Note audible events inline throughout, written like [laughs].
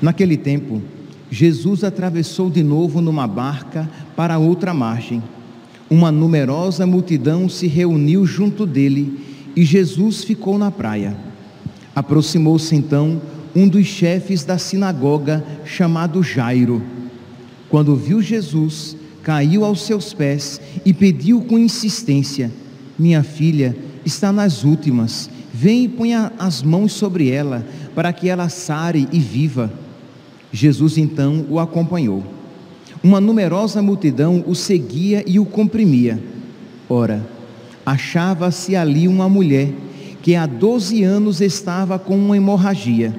Naquele tempo, Jesus atravessou de novo numa barca para outra margem. Uma numerosa multidão se reuniu junto dele e Jesus ficou na praia. Aproximou-se então um dos chefes da sinagoga, chamado Jairo quando viu Jesus, caiu aos seus pés e pediu com insistência: Minha filha está nas últimas, vem e ponha as mãos sobre ela, para que ela sare e viva. Jesus então o acompanhou. Uma numerosa multidão o seguia e o comprimia. Ora, achava-se ali uma mulher que há doze anos estava com uma hemorragia.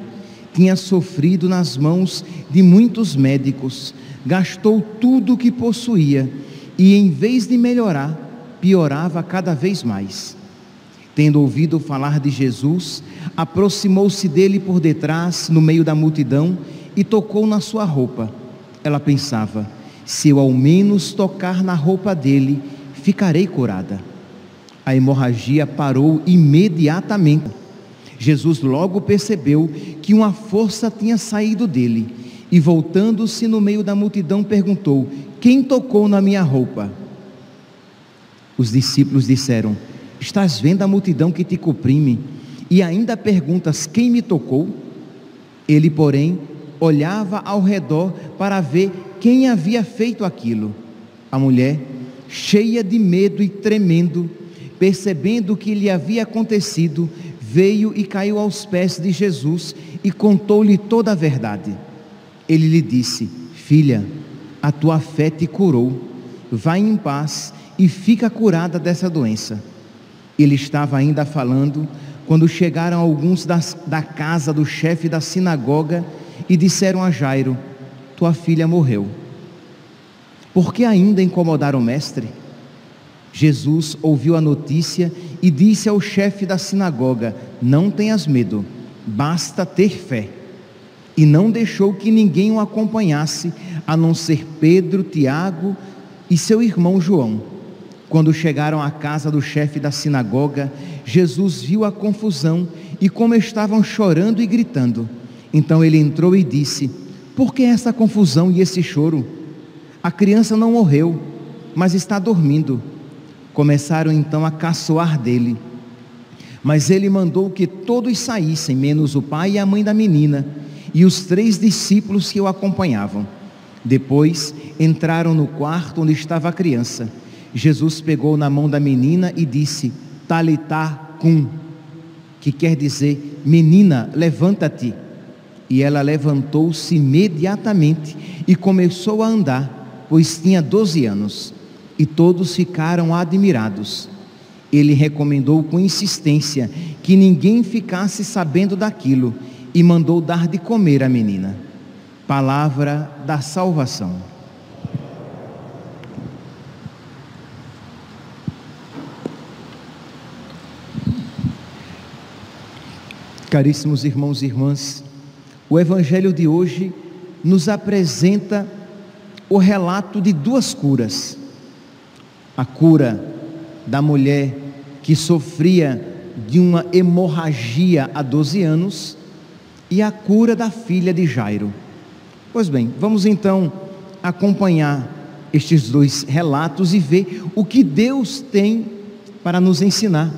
Tinha sofrido nas mãos de muitos médicos gastou tudo o que possuía e, em vez de melhorar, piorava cada vez mais. Tendo ouvido falar de Jesus, aproximou-se dele por detrás, no meio da multidão, e tocou na sua roupa. Ela pensava: se eu ao menos tocar na roupa dele, ficarei curada. A hemorragia parou imediatamente. Jesus logo percebeu que uma força tinha saído dele e voltando-se no meio da multidão, perguntou: Quem tocou na minha roupa? Os discípulos disseram: Estás vendo a multidão que te comprime e ainda perguntas: Quem me tocou? Ele, porém, olhava ao redor para ver quem havia feito aquilo. A mulher, cheia de medo e tremendo, percebendo o que lhe havia acontecido, veio e caiu aos pés de Jesus e contou-lhe toda a verdade. Ele lhe disse: Filha, a tua fé te curou. Vai em paz e fica curada dessa doença. Ele estava ainda falando quando chegaram alguns das, da casa do chefe da sinagoga e disseram a Jairo: Tua filha morreu. Por que ainda incomodar o mestre? Jesus ouviu a notícia e disse ao chefe da sinagoga: Não tenhas medo, basta ter fé e não deixou que ninguém o acompanhasse, a não ser Pedro, Tiago e seu irmão João. Quando chegaram à casa do chefe da sinagoga, Jesus viu a confusão e como estavam chorando e gritando. Então ele entrou e disse: Por que essa confusão e esse choro? A criança não morreu, mas está dormindo. Começaram então a caçoar dele. Mas ele mandou que todos saíssem, menos o pai e a mãe da menina e os três discípulos que o acompanhavam. Depois entraram no quarto onde estava a criança. Jesus pegou na mão da menina e disse: Talitá cum, que quer dizer: Menina, levanta-te. E ela levantou-se imediatamente e começou a andar, pois tinha doze anos. E todos ficaram admirados. Ele recomendou com insistência que ninguém ficasse sabendo daquilo e mandou dar de comer à menina. Palavra da salvação. Caríssimos irmãos e irmãs, o Evangelho de hoje nos apresenta o relato de duas curas. A cura da mulher que sofria de uma hemorragia há 12 anos e a cura da filha de Jairo. Pois bem, vamos então acompanhar estes dois relatos e ver o que Deus tem para nos ensinar.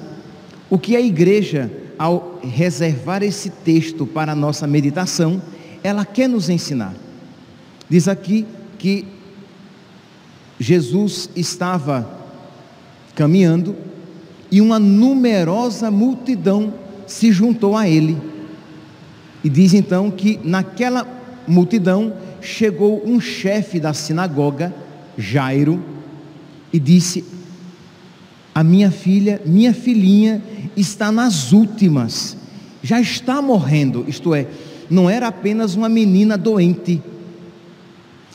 O que a igreja, ao reservar esse texto para a nossa meditação, ela quer nos ensinar. Diz aqui que Jesus estava caminhando e uma numerosa multidão se juntou a ele e diz então que naquela multidão chegou um chefe da sinagoga, Jairo, e disse: A minha filha, minha filhinha está nas últimas, já está morrendo, isto é, não era apenas uma menina doente,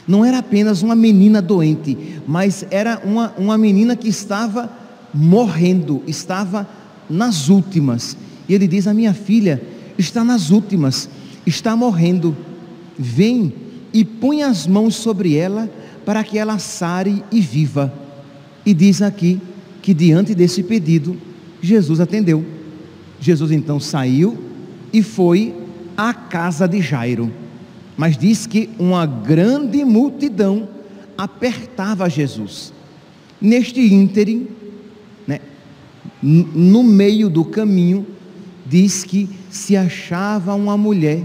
não era apenas uma menina doente, mas era uma, uma menina que estava morrendo, estava nas últimas. E ele diz: A minha filha está nas últimas, está morrendo. Vem e põe as mãos sobre ela para que ela sare e viva. E diz aqui que diante desse pedido, Jesus atendeu. Jesus então saiu e foi à casa de Jairo. Mas diz que uma grande multidão apertava Jesus. Neste ínterim, né, no meio do caminho, diz que se achava uma mulher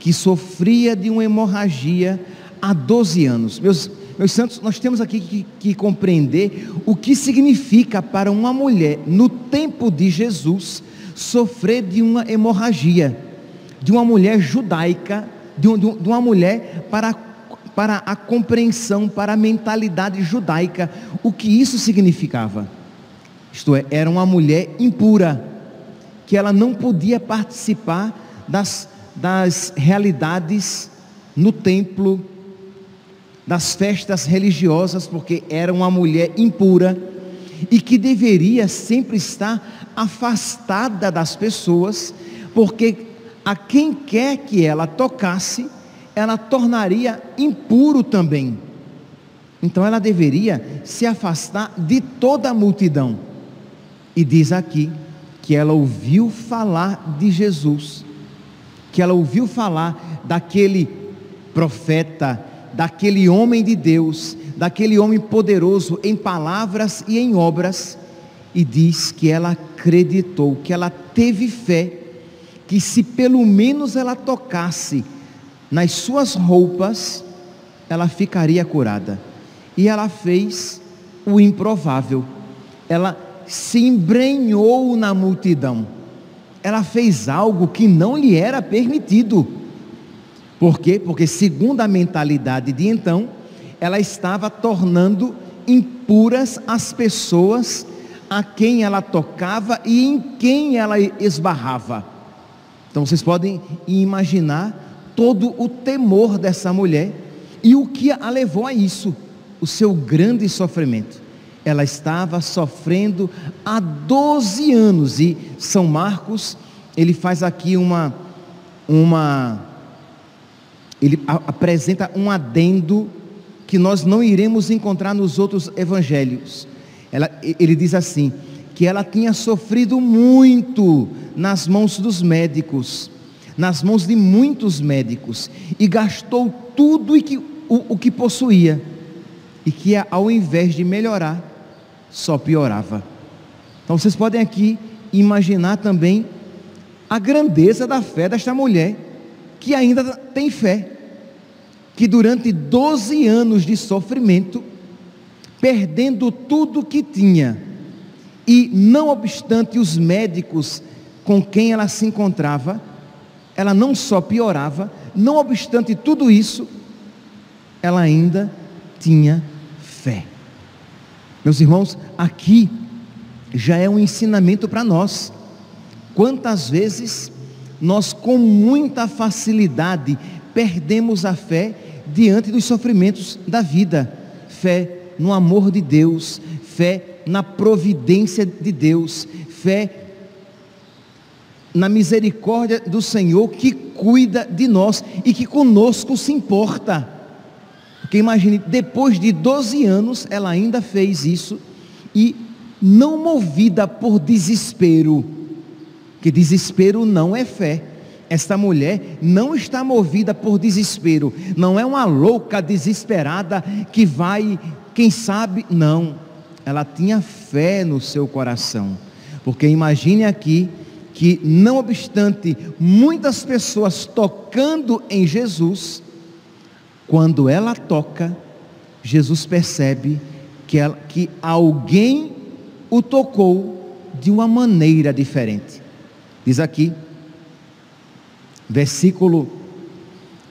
que sofria de uma hemorragia há 12 anos. Meus, meus santos, nós temos aqui que, que compreender o que significa para uma mulher, no tempo de Jesus, sofrer de uma hemorragia, de uma mulher judaica de, uma mulher para, para a compreensão, para a mentalidade judaica, o que isso significava. Isto é, era uma mulher impura, que ela não podia participar das, das realidades no templo, das festas religiosas, porque era uma mulher impura e que deveria sempre estar afastada das pessoas, porque a quem quer que ela tocasse, ela tornaria impuro também. Então ela deveria se afastar de toda a multidão. E diz aqui que ela ouviu falar de Jesus, que ela ouviu falar daquele profeta, daquele homem de Deus, daquele homem poderoso em palavras e em obras, e diz que ela acreditou, que ela teve fé que se pelo menos ela tocasse nas suas roupas, ela ficaria curada. E ela fez o improvável. Ela se embrenhou na multidão. Ela fez algo que não lhe era permitido. Por quê? Porque, segundo a mentalidade de então, ela estava tornando impuras as pessoas a quem ela tocava e em quem ela esbarrava. Então vocês podem imaginar todo o temor dessa mulher e o que a levou a isso, o seu grande sofrimento. Ela estava sofrendo há 12 anos e São Marcos, ele faz aqui uma uma ele apresenta um adendo que nós não iremos encontrar nos outros evangelhos. Ela, ele diz assim: que ela tinha sofrido muito nas mãos dos médicos, nas mãos de muitos médicos, e gastou tudo que, o, o que possuía, e que ao invés de melhorar, só piorava. Então vocês podem aqui imaginar também a grandeza da fé desta mulher, que ainda tem fé, que durante 12 anos de sofrimento, perdendo tudo que tinha, e não obstante os médicos com quem ela se encontrava, ela não só piorava, não obstante tudo isso, ela ainda tinha fé. Meus irmãos, aqui já é um ensinamento para nós. Quantas vezes nós, com muita facilidade, perdemos a fé diante dos sofrimentos da vida, fé no amor de Deus, fé na providência de Deus, fé na misericórdia do Senhor que cuida de nós e que conosco se importa. Porque imagine, depois de 12 anos, ela ainda fez isso e não movida por desespero, que desespero não é fé. Esta mulher não está movida por desespero, não é uma louca desesperada que vai, quem sabe, não ela tinha fé no seu coração. Porque imagine aqui que, não obstante muitas pessoas tocando em Jesus, quando ela toca, Jesus percebe que, ela, que alguém o tocou de uma maneira diferente. Diz aqui, versículo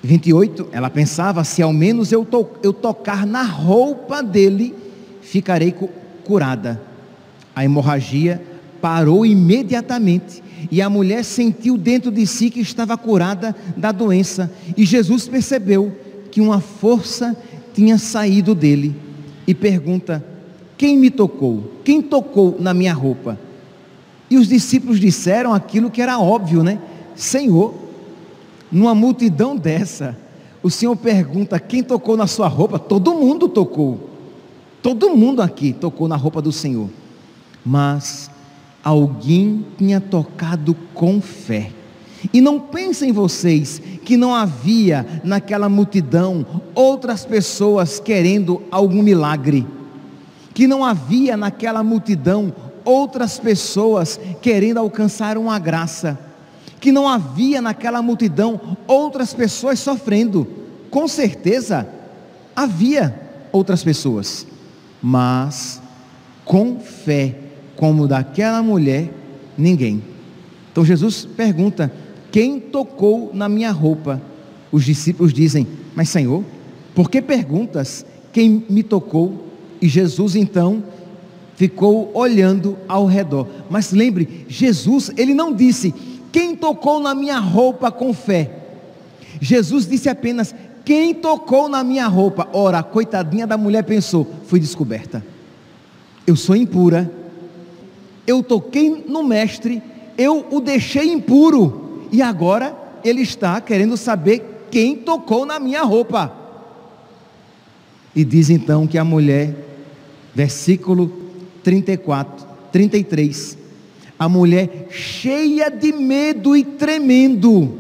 28, ela pensava: se ao menos eu, to, eu tocar na roupa dele, ficarei curada. A hemorragia parou imediatamente e a mulher sentiu dentro de si que estava curada da doença. E Jesus percebeu que uma força tinha saído dele e pergunta: Quem me tocou? Quem tocou na minha roupa? E os discípulos disseram aquilo que era óbvio, né? Senhor, numa multidão dessa, o Senhor pergunta: Quem tocou na sua roupa? Todo mundo tocou. Todo mundo aqui tocou na roupa do Senhor. Mas alguém tinha tocado com fé. E não pensem vocês que não havia naquela multidão outras pessoas querendo algum milagre, que não havia naquela multidão outras pessoas querendo alcançar uma graça, que não havia naquela multidão outras pessoas sofrendo. Com certeza havia outras pessoas, mas com fé como daquela mulher, ninguém. Então Jesus pergunta: Quem tocou na minha roupa? Os discípulos dizem: Mas Senhor, por que perguntas quem me tocou? E Jesus então ficou olhando ao redor. Mas lembre, Jesus, ele não disse: Quem tocou na minha roupa com fé? Jesus disse apenas: Quem tocou na minha roupa? Ora, a coitadinha da mulher pensou: Fui descoberta. Eu sou impura eu toquei no mestre, eu o deixei impuro, e agora ele está querendo saber quem tocou na minha roupa. E diz então que a mulher, versículo 34, 33, a mulher cheia de medo e tremendo.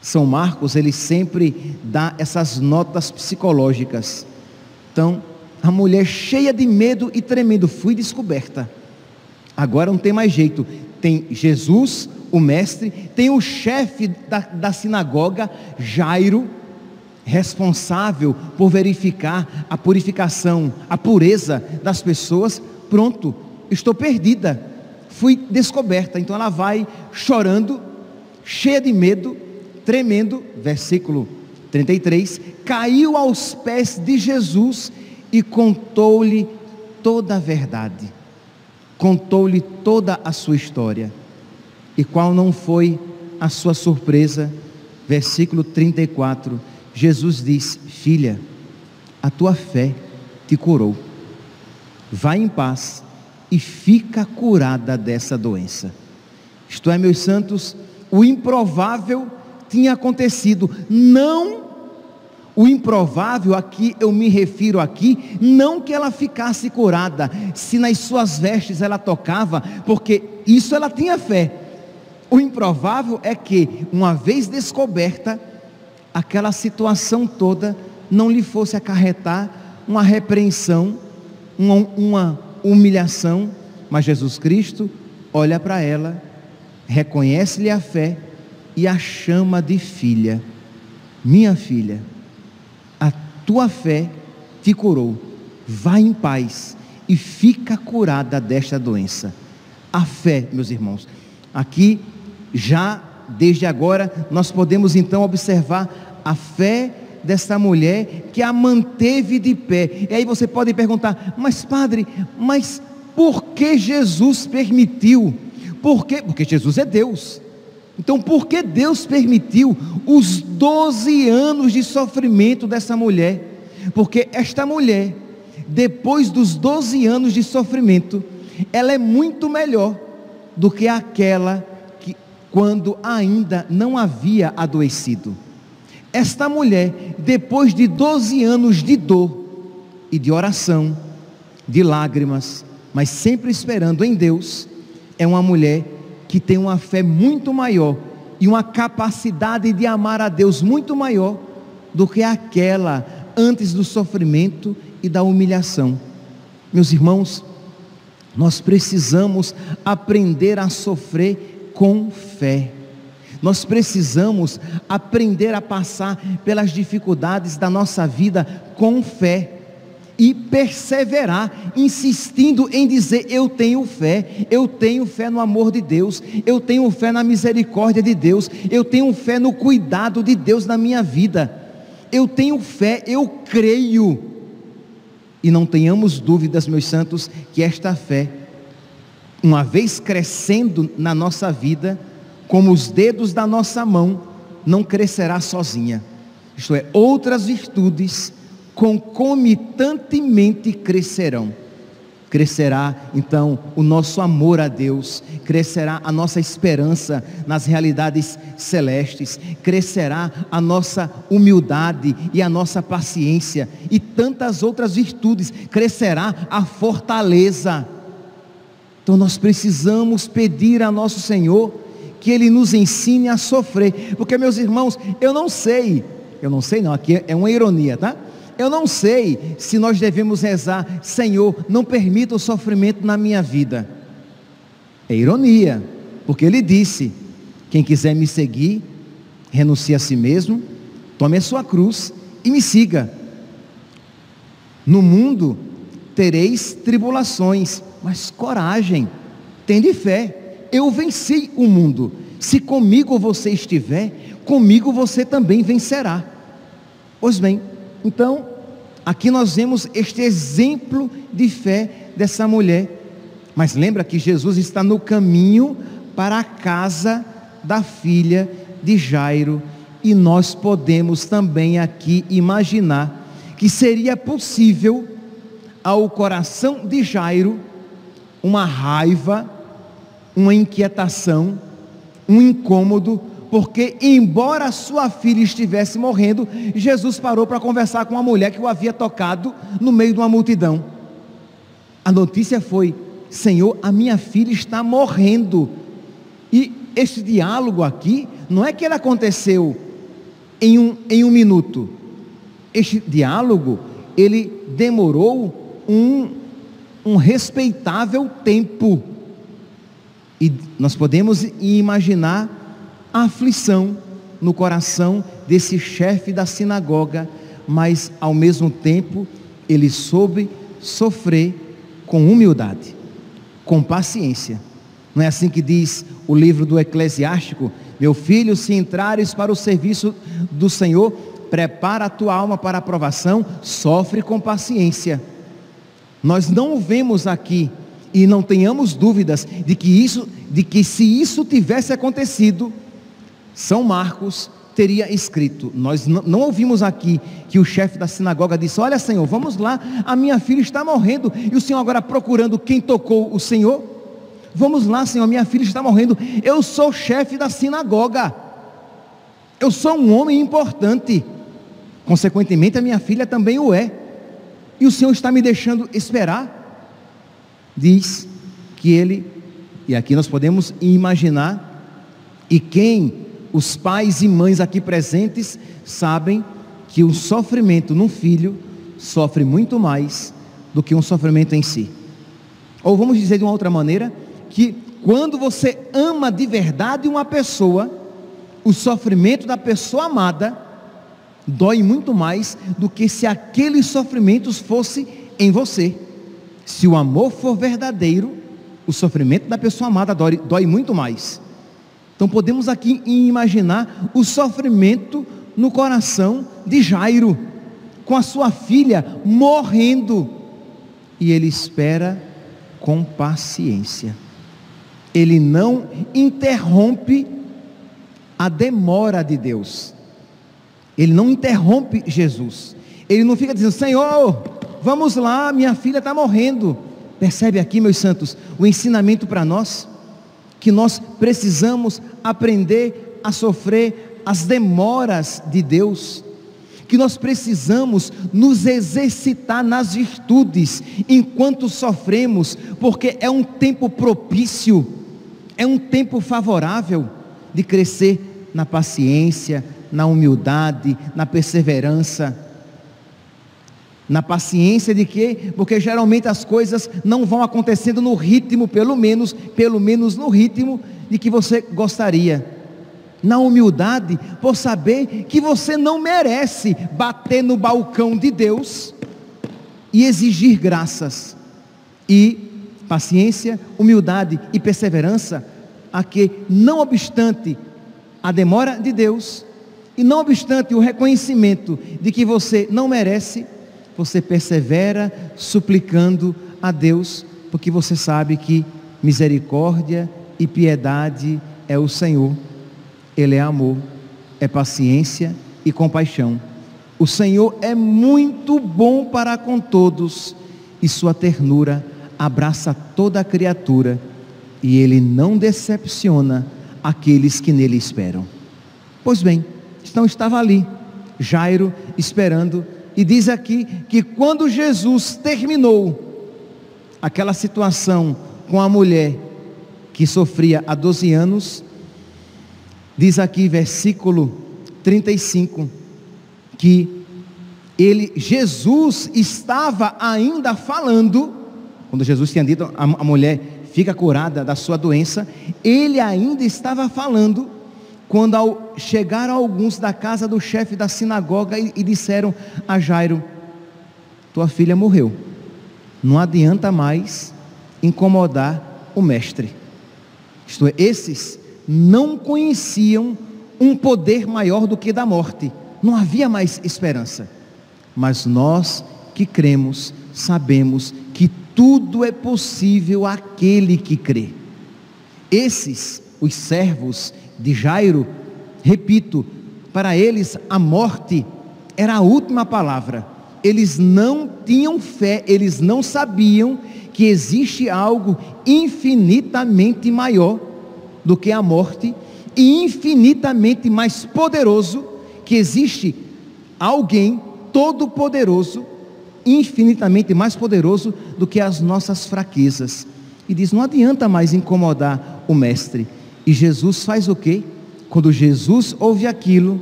São Marcos, ele sempre dá essas notas psicológicas. Então, a mulher cheia de medo e tremendo, fui descoberta. Agora não tem mais jeito. Tem Jesus, o mestre, tem o chefe da, da sinagoga, Jairo, responsável por verificar a purificação, a pureza das pessoas. Pronto, estou perdida, fui descoberta. Então ela vai chorando, cheia de medo, tremendo, versículo 33, caiu aos pés de Jesus e contou-lhe toda a verdade contou-lhe toda a sua história. E qual não foi a sua surpresa? Versículo 34. Jesus diz: Filha, a tua fé te curou. Vai em paz e fica curada dessa doença. Isto é, meus santos, o improvável tinha acontecido, não o improvável aqui, eu me refiro aqui, não que ela ficasse curada, se nas suas vestes ela tocava, porque isso ela tinha fé. O improvável é que, uma vez descoberta, aquela situação toda não lhe fosse acarretar uma repreensão, uma, uma humilhação, mas Jesus Cristo olha para ela, reconhece-lhe a fé e a chama de filha. Minha filha, tua fé te curou. Vá em paz e fica curada desta doença. A fé, meus irmãos. Aqui, já desde agora, nós podemos então observar a fé desta mulher que a manteve de pé. E aí você pode perguntar: "Mas padre, mas por que Jesus permitiu? Por quê? Porque Jesus é Deus. Então, por que Deus permitiu os 12 anos de sofrimento dessa mulher? Porque esta mulher, depois dos 12 anos de sofrimento, ela é muito melhor do que aquela que quando ainda não havia adoecido. Esta mulher, depois de 12 anos de dor e de oração, de lágrimas, mas sempre esperando em Deus, é uma mulher que tem uma fé muito maior e uma capacidade de amar a Deus muito maior do que aquela antes do sofrimento e da humilhação. Meus irmãos, nós precisamos aprender a sofrer com fé. Nós precisamos aprender a passar pelas dificuldades da nossa vida com fé e perseverar, insistindo em dizer: Eu tenho fé, eu tenho fé no amor de Deus, eu tenho fé na misericórdia de Deus, eu tenho fé no cuidado de Deus na minha vida. Eu tenho fé, eu creio. E não tenhamos dúvidas, meus santos, que esta fé uma vez crescendo na nossa vida, como os dedos da nossa mão, não crescerá sozinha. Isto é, outras virtudes concomitantemente crescerão. Crescerá então o nosso amor a Deus, crescerá a nossa esperança nas realidades celestes, crescerá a nossa humildade e a nossa paciência e tantas outras virtudes, crescerá a fortaleza. Então nós precisamos pedir a nosso Senhor que Ele nos ensine a sofrer, porque meus irmãos, eu não sei, eu não sei não, aqui é uma ironia, tá? Eu não sei se nós devemos rezar, Senhor, não permita o sofrimento na minha vida. É ironia, porque ele disse: quem quiser me seguir, renuncie a si mesmo, tome a sua cruz e me siga. No mundo tereis tribulações, mas coragem, tende fé. Eu venci o mundo. Se comigo você estiver, comigo você também vencerá. Pois bem, então, aqui nós vemos este exemplo de fé dessa mulher. Mas lembra que Jesus está no caminho para a casa da filha de Jairo. E nós podemos também aqui imaginar que seria possível ao coração de Jairo uma raiva, uma inquietação, um incômodo porque embora sua filha estivesse morrendo, Jesus parou para conversar com uma mulher que o havia tocado no meio de uma multidão. A notícia foi: Senhor, a minha filha está morrendo. E esse diálogo aqui, não é que ele aconteceu em um, em um minuto. Este diálogo, ele demorou um, um respeitável tempo. E nós podemos imaginar a aflição no coração desse chefe da sinagoga, mas ao mesmo tempo ele soube sofrer com humildade, com paciência. Não é assim que diz o livro do Eclesiástico? Meu filho, se entrares para o serviço do Senhor, prepara a tua alma para a aprovação, sofre com paciência. Nós não o vemos aqui e não tenhamos dúvidas de que isso, de que se isso tivesse acontecido, são Marcos teria escrito. Nós não, ouvimos aqui que o chefe da sinagoga disse: Olha, Senhor, vamos lá, a minha filha está morrendo. E o Senhor agora procurando quem tocou o Senhor. Vamos lá, Senhor, minha filha está morrendo. Eu sou chefe da sinagoga. Eu sou um homem importante. Consequentemente, a minha filha também o é. E o Senhor está me deixando esperar. Diz que ele, e aqui nós podemos imaginar, e quem os pais e mães aqui presentes sabem que o sofrimento num filho sofre muito mais do que um sofrimento em si. Ou vamos dizer de uma outra maneira, que quando você ama de verdade uma pessoa, o sofrimento da pessoa amada dói muito mais do que se aqueles sofrimentos fosse em você. Se o amor for verdadeiro, o sofrimento da pessoa amada dói, dói muito mais. Então podemos aqui imaginar o sofrimento no coração de Jairo, com a sua filha morrendo, e ele espera com paciência. Ele não interrompe a demora de Deus. Ele não interrompe Jesus. Ele não fica dizendo: Senhor, vamos lá, minha filha está morrendo. Percebe aqui, meus santos, o ensinamento para nós? que nós precisamos aprender a sofrer as demoras de Deus, que nós precisamos nos exercitar nas virtudes enquanto sofremos, porque é um tempo propício, é um tempo favorável de crescer na paciência, na humildade, na perseverança na paciência de quê? Porque geralmente as coisas não vão acontecendo no ritmo, pelo menos, pelo menos no ritmo de que você gostaria. Na humildade, por saber que você não merece bater no balcão de Deus e exigir graças. E paciência, humildade e perseverança, a que, não obstante a demora de Deus, e não obstante o reconhecimento de que você não merece, você persevera suplicando a Deus, porque você sabe que misericórdia e piedade é o Senhor. Ele é amor, é paciência e compaixão. O Senhor é muito bom para com todos e sua ternura abraça toda a criatura e ele não decepciona aqueles que nele esperam. Pois bem, então estava ali, Jairo esperando, e diz aqui que quando Jesus terminou aquela situação com a mulher que sofria há 12 anos, diz aqui versículo 35 que ele Jesus estava ainda falando quando Jesus tinha dito a, a mulher fica curada da sua doença, ele ainda estava falando quando ao chegaram alguns da casa do chefe da sinagoga e, e disseram a Jairo: Tua filha morreu. Não adianta mais incomodar o mestre. Isto é, esses não conheciam um poder maior do que da morte. Não havia mais esperança. Mas nós que cremos, sabemos que tudo é possível àquele que crê. Esses, os servos de Jairo, repito, para eles a morte era a última palavra. Eles não tinham fé, eles não sabiam que existe algo infinitamente maior do que a morte e infinitamente mais poderoso, que existe alguém todo poderoso infinitamente mais poderoso do que as nossas fraquezas. E diz: não adianta mais incomodar o Mestre. E Jesus faz o quê? Quando Jesus ouve aquilo,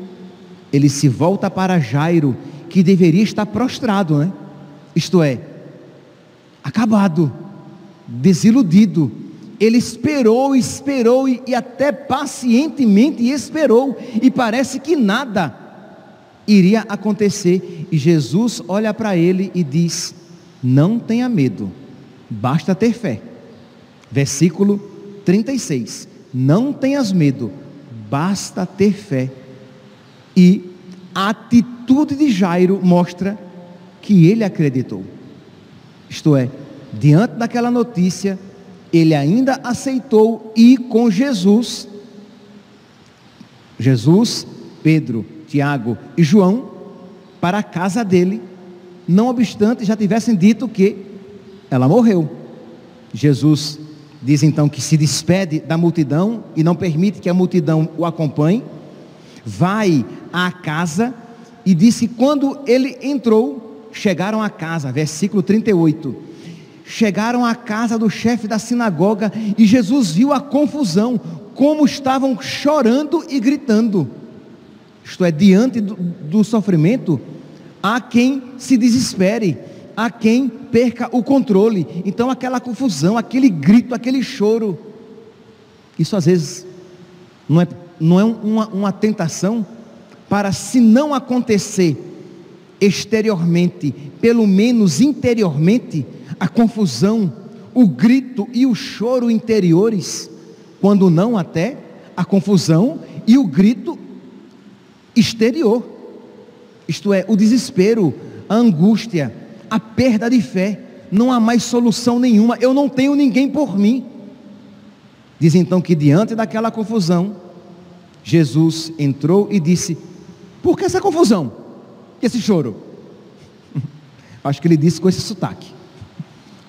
ele se volta para Jairo, que deveria estar prostrado, né? Isto é, acabado, desiludido. Ele esperou, esperou e, e até pacientemente esperou, e parece que nada iria acontecer. E Jesus olha para ele e diz: Não tenha medo, basta ter fé. Versículo 36. Não tenhas medo, basta ter fé. E a atitude de Jairo mostra que ele acreditou. Isto é, diante daquela notícia, ele ainda aceitou ir com Jesus. Jesus, Pedro Tiago e João para a casa dele, não obstante já tivessem dito que ela morreu. Jesus diz então que se despede da multidão e não permite que a multidão o acompanhe, vai à casa e disse que quando ele entrou, chegaram à casa, versículo 38. Chegaram à casa do chefe da sinagoga e Jesus viu a confusão, como estavam chorando e gritando isto é, diante do, do sofrimento, há quem se desespere, há quem perca o controle. Então, aquela confusão, aquele grito, aquele choro, isso às vezes não é, não é uma, uma tentação para, se não acontecer exteriormente, pelo menos interiormente, a confusão, o grito e o choro interiores, quando não até a confusão e o grito exterior. Isto é, o desespero, a angústia, a perda de fé. Não há mais solução nenhuma. Eu não tenho ninguém por mim. Diz então que diante daquela confusão, Jesus entrou e disse: Por que essa confusão? Esse choro? [laughs] Acho que ele disse com esse sotaque.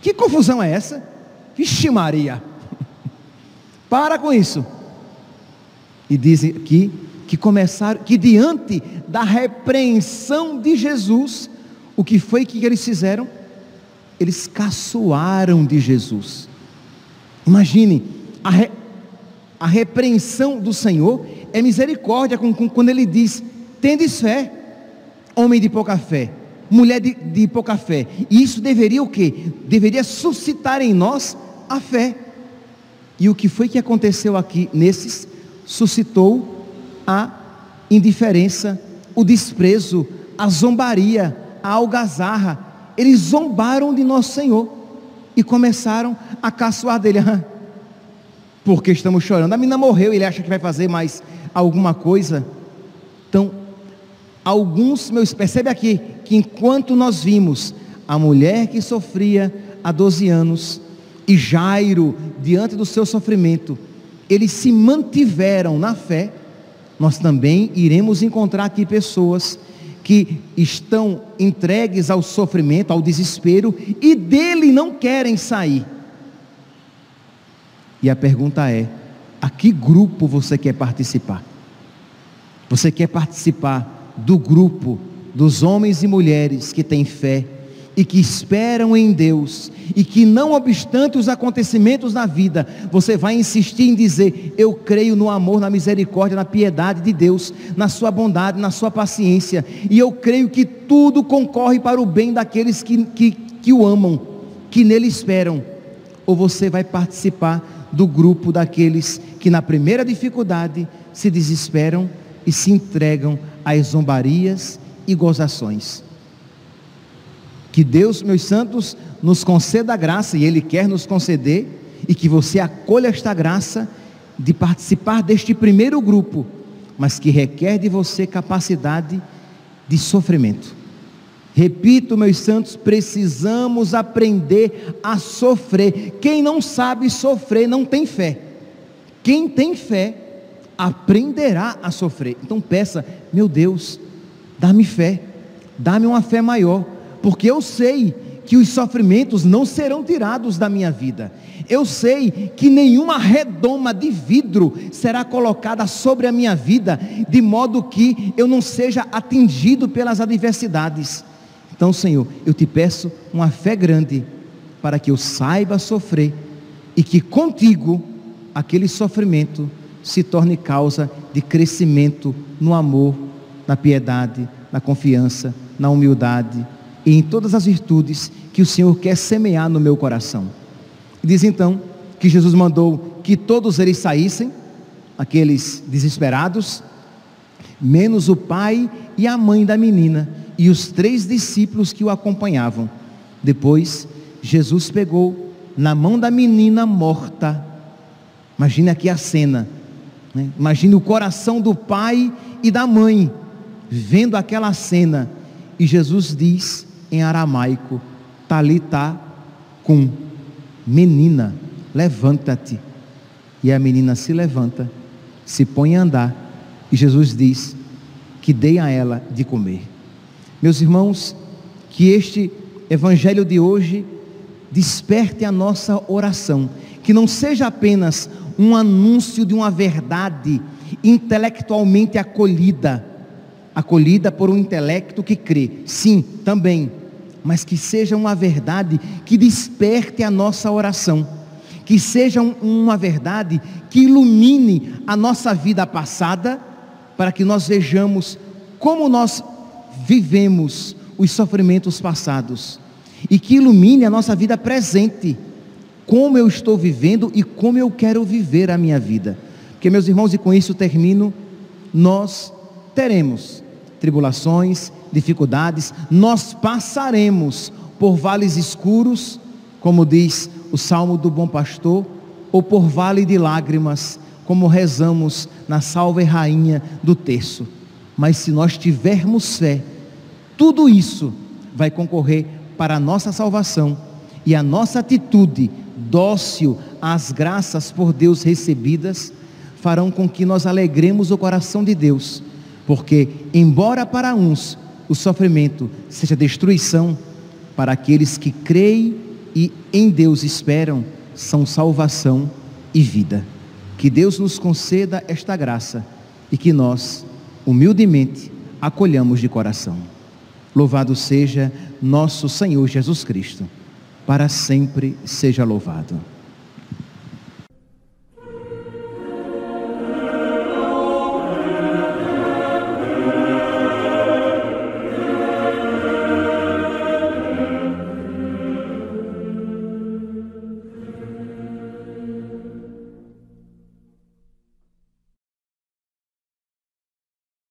Que confusão é essa? Vixe Maria. [laughs] Para com isso. E diz que que começaram, que diante da repreensão de Jesus, o que foi que eles fizeram? Eles caçoaram de Jesus. Imagine, a, re, a repreensão do Senhor é misericórdia com, com, quando ele diz: tendes fé, homem de pouca fé, mulher de, de pouca fé. E isso deveria o quê? Deveria suscitar em nós a fé. E o que foi que aconteceu aqui nesses? Suscitou a indiferença, o desprezo, a zombaria, a algazarra. Eles zombaram de nosso Senhor e começaram a caçoar dele. Porque estamos chorando. A menina morreu, ele acha que vai fazer mais alguma coisa. Então, alguns, meus, percebe aqui que enquanto nós vimos a mulher que sofria há 12 anos, e Jairo, diante do seu sofrimento, eles se mantiveram na fé, nós também iremos encontrar aqui pessoas que estão entregues ao sofrimento, ao desespero e dele não querem sair. E a pergunta é: a que grupo você quer participar? Você quer participar do grupo dos homens e mulheres que têm fé e que esperam em Deus e que, não obstante os acontecimentos na vida, você vai insistir em dizer: Eu creio no amor, na misericórdia, na piedade de Deus, na Sua bondade, na Sua paciência, e eu creio que tudo concorre para o bem daqueles que, que, que o amam, que nele esperam. Ou você vai participar do grupo daqueles que, na primeira dificuldade, se desesperam e se entregam às zombarias e gozações. Que Deus, meus santos, nos conceda a graça, e Ele quer nos conceder, e que você acolha esta graça de participar deste primeiro grupo, mas que requer de você capacidade de sofrimento. Repito, meus santos, precisamos aprender a sofrer. Quem não sabe sofrer não tem fé. Quem tem fé aprenderá a sofrer. Então peça, meu Deus, dá-me fé, dá-me uma fé maior porque eu sei que os sofrimentos não serão tirados da minha vida. Eu sei que nenhuma redoma de vidro será colocada sobre a minha vida, de modo que eu não seja atingido pelas adversidades. Então, Senhor, eu te peço uma fé grande para que eu saiba sofrer e que contigo aquele sofrimento se torne causa de crescimento no amor, na piedade, na confiança, na humildade e em todas as virtudes que o Senhor quer semear no meu coração. Diz então que Jesus mandou que todos eles saíssem, aqueles desesperados, menos o pai e a mãe da menina e os três discípulos que o acompanhavam. Depois, Jesus pegou na mão da menina morta. Imagine aqui a cena. Né? Imagine o coração do pai e da mãe vendo aquela cena. E Jesus diz em aramaico, talita cum, menina, levanta-te. E a menina se levanta, se põe a andar, e Jesus diz que dei a ela de comer. Meus irmãos, que este evangelho de hoje desperte a nossa oração, que não seja apenas um anúncio de uma verdade intelectualmente acolhida, acolhida por um intelecto que crê. Sim, também. Mas que seja uma verdade que desperte a nossa oração. Que seja uma verdade que ilumine a nossa vida passada, para que nós vejamos como nós vivemos os sofrimentos passados. E que ilumine a nossa vida presente. Como eu estou vivendo e como eu quero viver a minha vida. Porque, meus irmãos, e com isso termino, nós teremos tribulações, dificuldades, nós passaremos por vales escuros, como diz o Salmo do Bom Pastor, ou por vale de lágrimas, como rezamos na Salve Rainha do terço. Mas se nós tivermos fé, tudo isso vai concorrer para a nossa salvação e a nossa atitude dócil às graças por Deus recebidas farão com que nós alegremos o coração de Deus porque, embora para uns o sofrimento seja destruição, para aqueles que creem e em Deus esperam, são salvação e vida. Que Deus nos conceda esta graça e que nós, humildemente, acolhamos de coração. Louvado seja nosso Senhor Jesus Cristo, para sempre seja louvado.